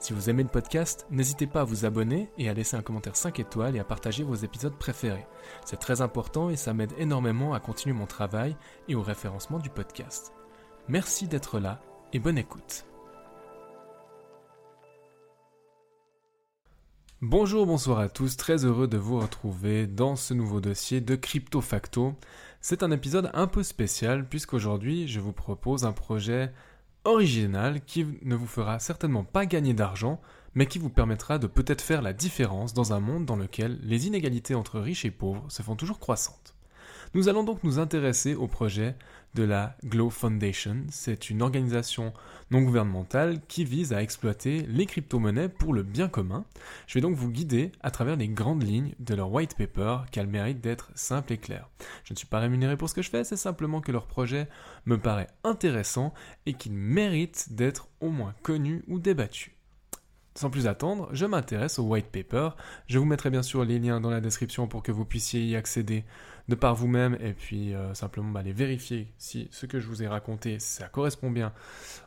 Si vous aimez le podcast, n'hésitez pas à vous abonner et à laisser un commentaire 5 étoiles et à partager vos épisodes préférés. C'est très important et ça m'aide énormément à continuer mon travail et au référencement du podcast. Merci d'être là et bonne écoute. Bonjour, bonsoir à tous, très heureux de vous retrouver dans ce nouveau dossier de Crypto Facto. C'est un épisode un peu spécial puisqu'aujourd'hui je vous propose un projet original qui ne vous fera certainement pas gagner d'argent, mais qui vous permettra de peut-être faire la différence dans un monde dans lequel les inégalités entre riches et pauvres se font toujours croissantes. Nous allons donc nous intéresser au projet de la Glow Foundation. C'est une organisation non gouvernementale qui vise à exploiter les crypto-monnaies pour le bien commun. Je vais donc vous guider à travers les grandes lignes de leur white paper qui a mérite d'être simple et clair. Je ne suis pas rémunéré pour ce que je fais, c'est simplement que leur projet me paraît intéressant et qu'il mérite d'être au moins connu ou débattu. Sans plus attendre, je m'intéresse au white paper. Je vous mettrai bien sûr les liens dans la description pour que vous puissiez y accéder de par vous-même et puis euh, simplement bah, aller vérifier si ce que je vous ai raconté, ça correspond bien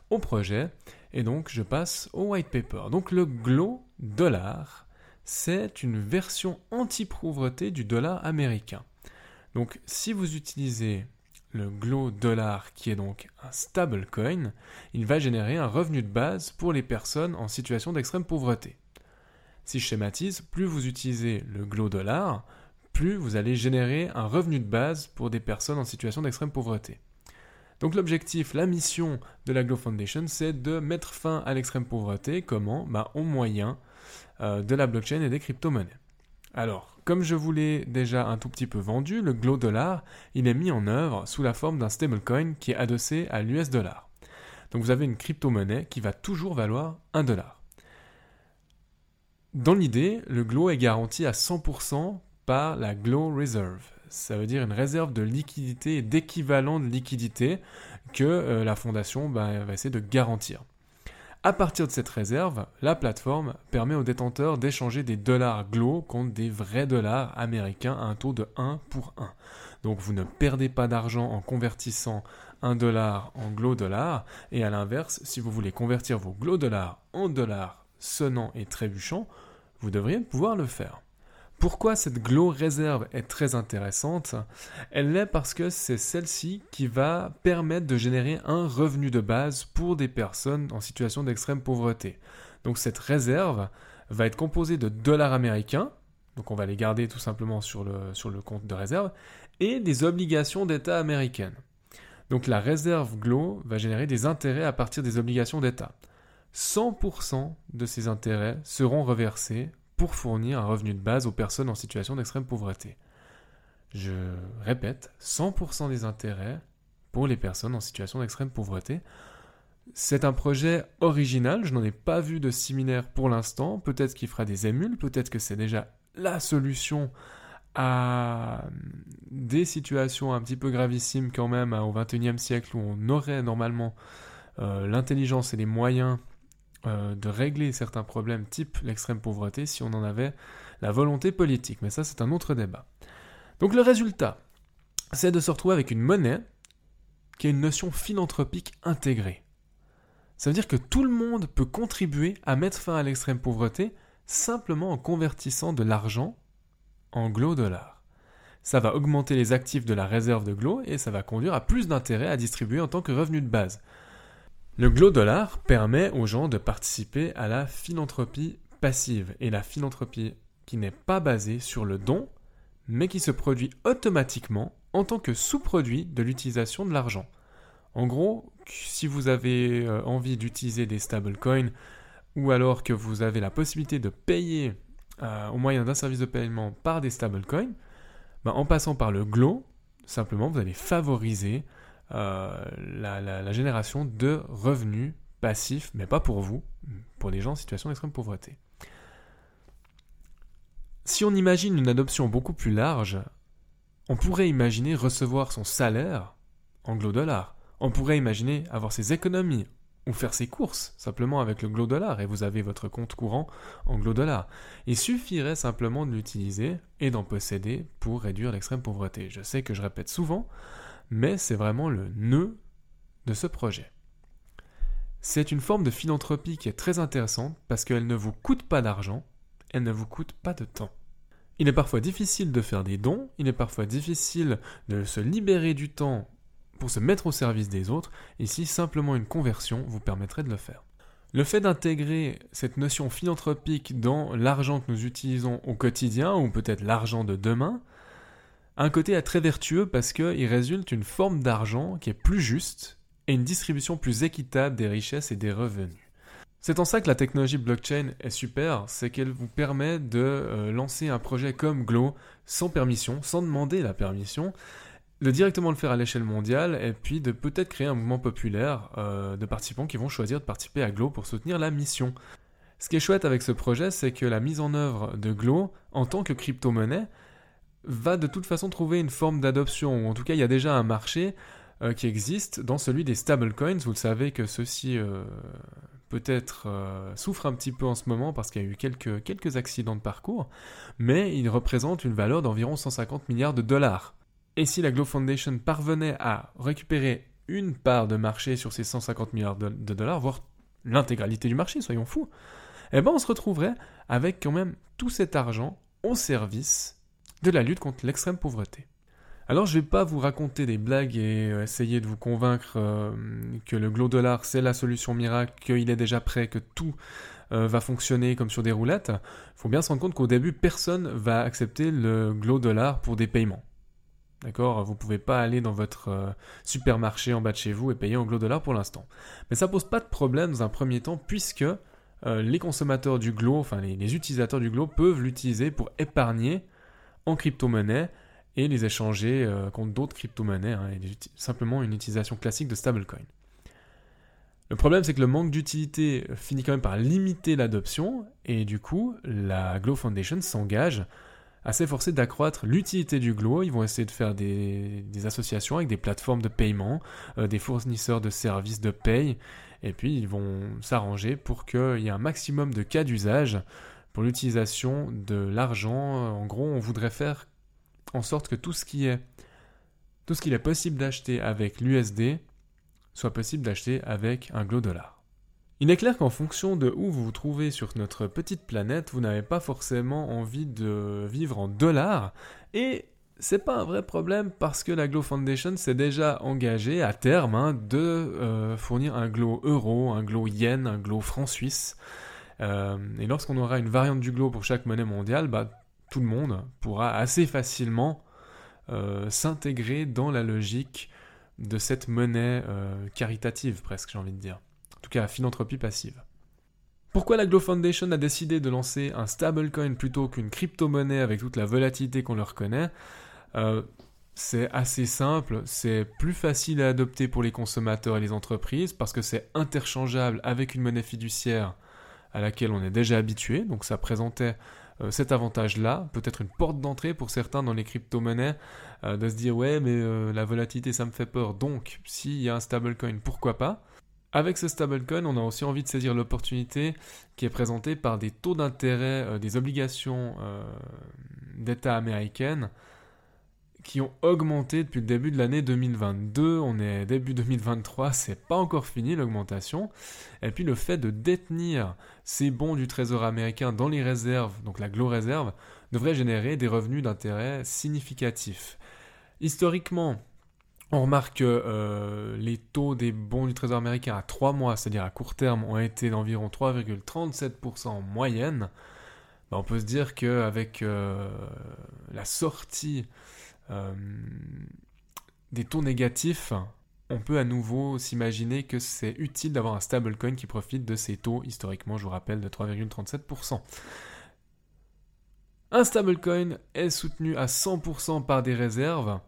au projet. Et donc je passe au white paper. Donc le Glow dollar, c'est une version anti-pauvreté du dollar américain. Donc si vous utilisez le Glow dollar qui est donc un stable coin, il va générer un revenu de base pour les personnes en situation d'extrême pauvreté. Si je schématise, plus vous utilisez le Glow dollar, plus vous allez générer un revenu de base pour des personnes en situation d'extrême pauvreté. Donc l'objectif, la mission de la Glow Foundation, c'est de mettre fin à l'extrême pauvreté. Comment? Bah, Au moyen euh, de la blockchain et des crypto-monnaies. Alors, comme je vous l'ai déjà un tout petit peu vendu, le Glow Dollar, il est mis en œuvre sous la forme d'un stablecoin qui est adossé à l'US dollar. Donc vous avez une crypto-monnaie qui va toujours valoir 1 dollar. Dans l'idée, le Glow est garanti à 100% par la Glow Reserve. Ça veut dire une réserve de liquidité et d'équivalent de liquidité que euh, la fondation bah, va essayer de garantir. À partir de cette réserve, la plateforme permet aux détenteurs d'échanger des dollars Glow contre des vrais dollars américains à un taux de 1 pour 1. Donc vous ne perdez pas d'argent en convertissant un dollar en Glow dollar et à l'inverse, si vous voulez convertir vos Glow dollars en dollars sonnants et trébuchants, vous devriez pouvoir le faire. Pourquoi cette Glow Reserve est très intéressante Elle l'est parce que c'est celle-ci qui va permettre de générer un revenu de base pour des personnes en situation d'extrême pauvreté. Donc cette réserve va être composée de dollars américains, donc on va les garder tout simplement sur le, sur le compte de réserve, et des obligations d'État américaines. Donc la réserve Glow va générer des intérêts à partir des obligations d'État. 100% de ces intérêts seront reversés pour fournir un revenu de base aux personnes en situation d'extrême pauvreté. Je répète, 100% des intérêts pour les personnes en situation d'extrême pauvreté. C'est un projet original, je n'en ai pas vu de similaire pour l'instant, peut-être qu'il fera des émules, peut-être que c'est déjà la solution à des situations un petit peu gravissimes quand même hein, au XXIe siècle où on aurait normalement euh, l'intelligence et les moyens euh, de régler certains problèmes type l'extrême pauvreté si on en avait la volonté politique. Mais ça, c'est un autre débat. Donc le résultat, c'est de se retrouver avec une monnaie qui a une notion philanthropique intégrée. Ça veut dire que tout le monde peut contribuer à mettre fin à l'extrême pauvreté simplement en convertissant de l'argent en glow dollars. Ça va augmenter les actifs de la réserve de glow et ça va conduire à plus d'intérêt à distribuer en tant que revenu de base. Le Glow Dollar permet aux gens de participer à la philanthropie passive et la philanthropie qui n'est pas basée sur le don, mais qui se produit automatiquement en tant que sous-produit de l'utilisation de l'argent. En gros, si vous avez euh, envie d'utiliser des stablecoins ou alors que vous avez la possibilité de payer euh, au moyen d'un service de paiement par des stablecoins, ben, en passant par le Glow, simplement vous allez favoriser euh, la, génération de revenus passifs, mais pas pour vous, pour les gens en situation d'extrême pauvreté. Si on imagine une adoption beaucoup plus large, on pourrait imaginer recevoir son salaire anglo-dollar. On pourrait imaginer avoir ses économies ou faire ses courses simplement avec le glow dollar et vous avez votre compte courant anglo-dollar. Il suffirait simplement de l'utiliser et d'en posséder pour réduire l'extrême pauvreté. Je sais que je répète souvent, mais c'est vraiment le nœud de ce projet. C'est une forme de philanthropie qui est très intéressante parce qu'elle ne vous coûte pas d'argent, elle ne vous coûte pas de temps. Il est parfois difficile de faire des dons, il est parfois difficile de se libérer du temps pour se mettre au service des autres, ici simplement une conversion vous permettrait de le faire. Le fait d'intégrer cette notion philanthropique dans l'argent que nous utilisons au quotidien, ou peut-être l'argent de demain, un côté très vertueux parce qu'il résulte une forme d'argent qui est plus juste et une distribution plus équitable des richesses et des revenus. C'est en ça que la technologie blockchain est super, c'est qu'elle vous permet de euh, lancer un projet comme Glow sans permission, sans demander la permission, de directement le faire à l'échelle mondiale et puis de peut-être créer un mouvement populaire euh, de participants qui vont choisir de participer à Glow pour soutenir la mission. Ce qui est chouette avec ce projet, c'est que la mise en œuvre de Glow en tant que crypto-monnaie va de toute façon trouver une forme d'adoption, ou en tout cas il y a déjà un marché euh, qui existe dans celui des stablecoins. Vous le savez que ceux-ci euh, peut-être souffrent un petit peu en ce moment parce qu'il y a eu quelques, quelques accidents de parcours, mais ils représentent une valeur d'environ 150 milliards de dollars. Et si la Glow Foundation parvenait à récupérer une part de marché sur ces 150 milliards de, dollars, voire l'intégralité du marché, soyons fous, eh ben on se retrouverait avec quand même tout cet argent au service de la lutte contre l'extrême pauvreté. Alors je vais pas vous raconter des blagues et euh, essayer de vous convaincre euh, que le glow dollar c'est la solution miracle, qu'il est déjà prêt, que tout euh, va fonctionner comme sur des roulettes. Il faut bien se rendre compte qu'au début personne va accepter le glow dollar pour des paiements. D'accord? Vous ne pouvez pas aller dans votre supermarché en bas de chez vous et payer en glow dollar pour l'instant. Mais ça pose pas de problème dans un premier temps puisque les consommateurs du glow, enfin les, utilisateurs du glow peuvent l'utiliser pour épargner en crypto-monnaie et les échanger euh, contre d'autres crypto-monnaies. Hein, simplement une utilisation classique de stablecoin. Le problème, c'est que le manque d'utilité finit quand même par limiter l'adoption, et du coup, la Glow Foundation s'engage à s'efforcer d'accroître l'utilité du Glow. Ils vont essayer de faire des, associations avec des plateformes de paiement, euh, des fournisseurs de services de paye, et puis ils vont s'arranger pour qu'il y ait un maximum de cas d'usage pour l'utilisation de l'argent. En gros, on voudrait faire en sorte que tout ce qui est tout ce qu'il est possible d'acheter avec l'USD soit possible d'acheter avec un Glow dollar. Il est clair qu'en fonction de où vous vous trouvez sur notre petite planète, vous n'avez pas forcément envie de vivre en dollars et c'est pas un vrai problème parce que la Glow Foundation s'est déjà engagée à terme hein, de euh, fournir un Glow euro, un Glow yen, un Glow franc suisse. Euh, et lorsqu'on aura une variante du Glow pour chaque monnaie mondiale, bah, tout le monde pourra assez facilement euh, s'intégrer dans la logique de cette monnaie caritative presque, j'ai envie de dire en tout cas philanthropie passive. Pourquoi la Glow Foundation a décidé de lancer un stablecoin plutôt qu'une crypto-monnaie avec toute la volatilité qu'on leur connaît? Euh, C'est assez simple, c'est plus facile à adopter pour les consommateurs et les entreprises parce que c'est interchangeable avec une monnaie fiduciaire à laquelle on est déjà habitué, donc ça présentait euh, cet avantage-là, peut-être une porte d'entrée pour certains dans les crypto-monnaies, euh, de se dire ouais mais la volatilité ça me fait peur, donc s'il y a un stablecoin, pourquoi pas? Avec ce stablecoin, on a aussi envie de saisir l'opportunité qui est présentée par des taux d'intérêt euh, des obligations euh, d'État américaines qui ont augmenté depuis le début de l'année 2022. On est début 2023, c'est pas encore fini l'augmentation. Et puis le fait de détenir ces bons du Trésor américain dans les réserves, donc la Glow Reserve, devrait générer des revenus d'intérêt significatifs. Historiquement, on remarque que euh, les taux des bons du Trésor américain à 3 mois, c'est-à-dire à court terme, ont été d'environ 3,37% en moyenne. Ben, on peut se dire qu'avec euh, la sortie des taux négatifs, on peut à nouveau s'imaginer que c'est utile d'avoir un stablecoin qui profite de ces taux, historiquement, je vous rappelle, de 3,37%. Un stablecoin est soutenu à 100% par des réserves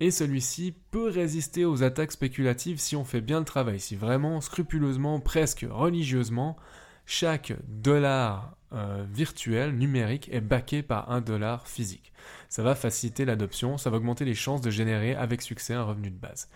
et celui-ci peut résister aux attaques spéculatives si on fait bien le travail, si vraiment scrupuleusement, presque religieusement, chaque dollar euh, virtuel numérique est backé par un dollar physique. Ça va faciliter l'adoption, ça va augmenter les chances de générer avec succès un revenu de base.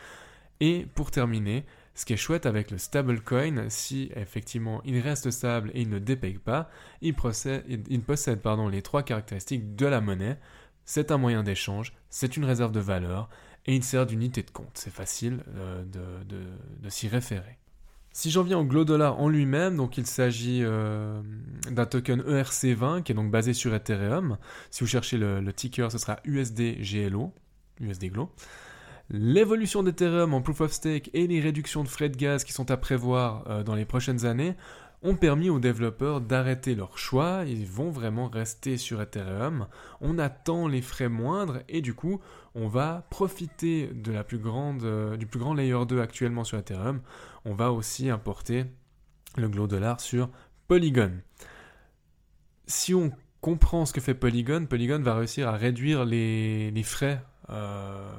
Et pour terminer, ce qui est chouette avec le stablecoin, si effectivement il reste stable et il ne dépaye pas, il, possède pardon, les trois caractéristiques de la monnaie. C'est un moyen d'échange, c'est une réserve de valeur et il sert d'unité de compte. C'est facile euh, de, s'y référer. Si j'en viens au Glow Dollar en lui-même, donc il s'agit euh, d'un token ERC20 qui est donc basé sur Ethereum. Si vous cherchez le, ticker, ce sera USDGLO, USD Glow. L'évolution d'Ethereum en Proof of Stake et les réductions de frais de gaz qui sont à prévoir euh, dans les prochaines années ont permis aux développeurs d'arrêter leur choix, ils vont vraiment rester sur Ethereum, on attend les frais moindres et du coup on va profiter euh, du plus grand layer 2 actuellement sur Ethereum, on va aussi importer le Glow Dollar sur Polygon. Si on comprend ce que fait Polygon, Polygon va réussir à réduire les, frais euh,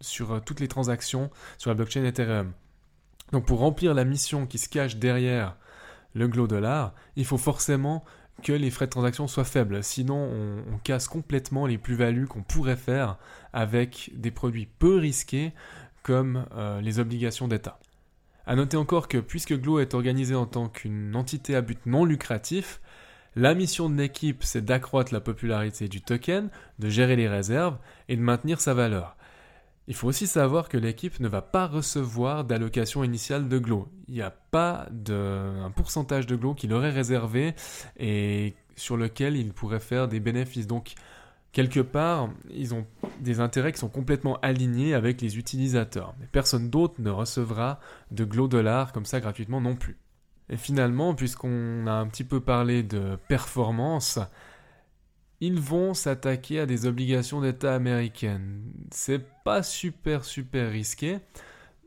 sur toutes les transactions sur la blockchain Ethereum. Donc pour remplir la mission qui se cache derrière le Glow Dollar, il faut forcément que les frais de transaction soient faibles. Sinon, on, casse complètement les plus-values qu'on pourrait faire avec des produits peu risqués comme euh, les obligations d'État. A noter encore que puisque Glow est organisé en tant qu'une entité à but non lucratif, la mission de l'équipe c'est d'accroître la popularité du token, de gérer les réserves et de maintenir sa valeur. Il faut aussi savoir que l'équipe ne va pas recevoir d'allocation initiale de Glow. Il n'y a pas un pourcentage de Glow qu'il aurait réservé et sur lequel il pourrait faire des bénéfices. Donc, quelque part, ils ont des intérêts qui sont complètement alignés avec les utilisateurs. Personne d'autre ne recevra de Glow Dollar comme ça gratuitement non plus. Et finalement, puisqu'on a un petit peu parlé de performance, ils vont s'attaquer à des obligations d'État américaines. C'est pas super super risqué.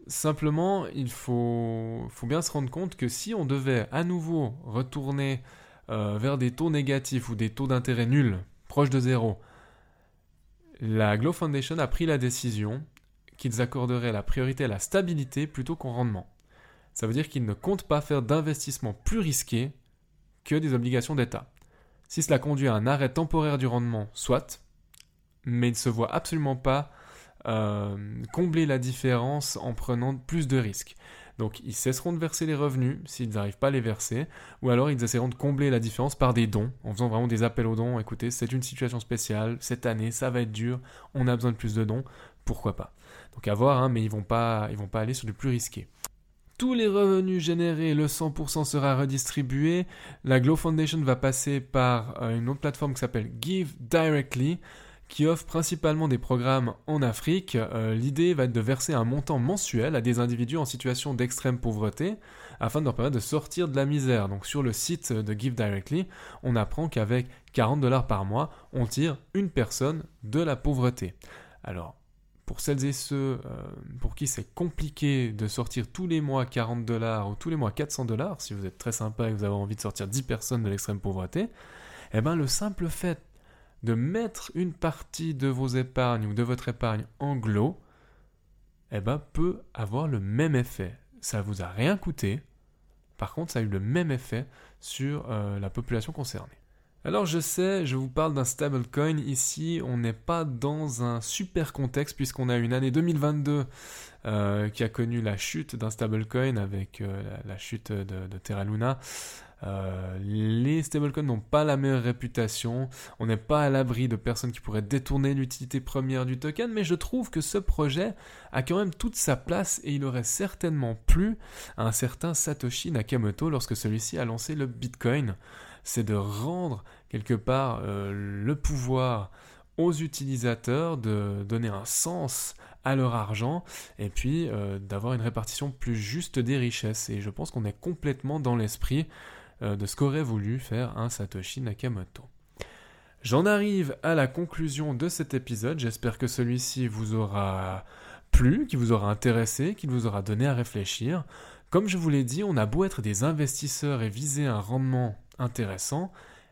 Simplement, il faut, faut, bien se rendre compte que si on devait à nouveau retourner euh, vers des taux négatifs ou des taux d'intérêt nuls, proches de zéro, la Glow Foundation a pris la décision qu'ils accorderaient la priorité à la stabilité plutôt qu'au rendement. Ça veut dire qu'ils ne comptent pas faire d'investissements plus risqués que des obligations d'État. Si cela conduit à un arrêt temporaire du rendement, soit, mais ils ne se voient absolument pas euh, combler la différence en prenant plus de risques. Donc ils cesseront de verser les revenus s'ils n'arrivent pas à les verser, ou alors ils essaieront de combler la différence par des dons, en faisant vraiment des appels aux dons. Écoutez, c'est une situation spéciale, cette année ça va être dur, on a besoin de plus de dons, pourquoi pas? Donc à voir, hein, mais ils vont pas, ils vont pas aller sur du plus risqué tous les revenus générés, le 100% sera redistribué. La Glow Foundation va passer par euh, une autre plateforme qui s'appelle Give Directly qui offre principalement des programmes en Afrique. Euh, l'idée va être de verser un montant mensuel à des individus en situation d'extrême pauvreté afin de leur permettre de sortir de la misère. Donc sur le site de Give Directly, on apprend qu'avec 40 dollars par mois, on tire une personne de la pauvreté. Alors, pour celles et ceux euh, pour qui c'est compliqué de sortir tous les mois 40 dollars ou tous les mois 400 dollars, si vous êtes très sympa et que vous avez envie de sortir 10 personnes de l'extrême pauvreté, eh ben le simple fait de mettre une partie de vos épargnes ou de votre épargne en glow, eh ben peut avoir le même effet. Ça vous a rien coûté, par contre ça a eu le même effet sur euh, la population concernée. Alors je sais, je vous parle d'un stablecoin ici, on n'est pas dans un super contexte puisqu'on a une année 2022 euh, qui a connu la chute d'un stablecoin avec euh, la, chute de, Terra Luna. Euh, les stablecoins n'ont pas la meilleure réputation, on n'est pas à l'abri de personnes qui pourraient détourner l'utilité première du token, mais je trouve que ce projet a quand même toute sa place et il aurait certainement plu à un certain Satoshi Nakamoto lorsque celui-ci a lancé le Bitcoin c'est de rendre quelque part euh, le pouvoir aux utilisateurs, de donner un sens à leur argent et puis euh, d'avoir une répartition plus juste des richesses. Et je pense qu'on est complètement dans l'esprit de ce qu'aurait voulu faire un Satoshi Nakamoto. J'en arrive à la conclusion de cet épisode. J'espère que celui-ci vous aura plu, qu'il vous aura intéressé, qu'il vous aura donné à réfléchir. Comme je vous l'ai dit, on a beau être des investisseurs et viser un rendement intéressant,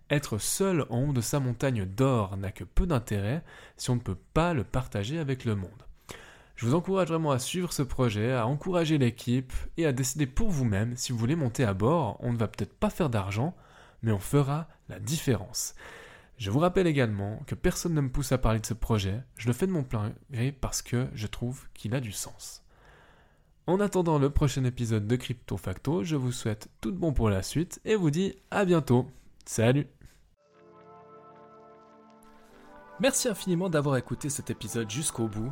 être seul en haut de sa montagne d'or n'a que peu d'intérêt si on ne peut pas le partager avec le monde. Je vous encourage vraiment à suivre ce projet, à encourager l'équipe et à décider pour vous-même si vous voulez monter à bord. On ne va peut-être pas faire d'argent, mais on fera la différence. Je vous rappelle également que personne ne me pousse à parler de ce projet, je le fais de mon plein gré parce que je trouve qu'il a du sens. En attendant le prochain épisode de Crypto Facto, je vous souhaite tout de bon pour la suite et vous dis à bientôt. Salut Merci infiniment d'avoir écouté cet épisode jusqu'au bout.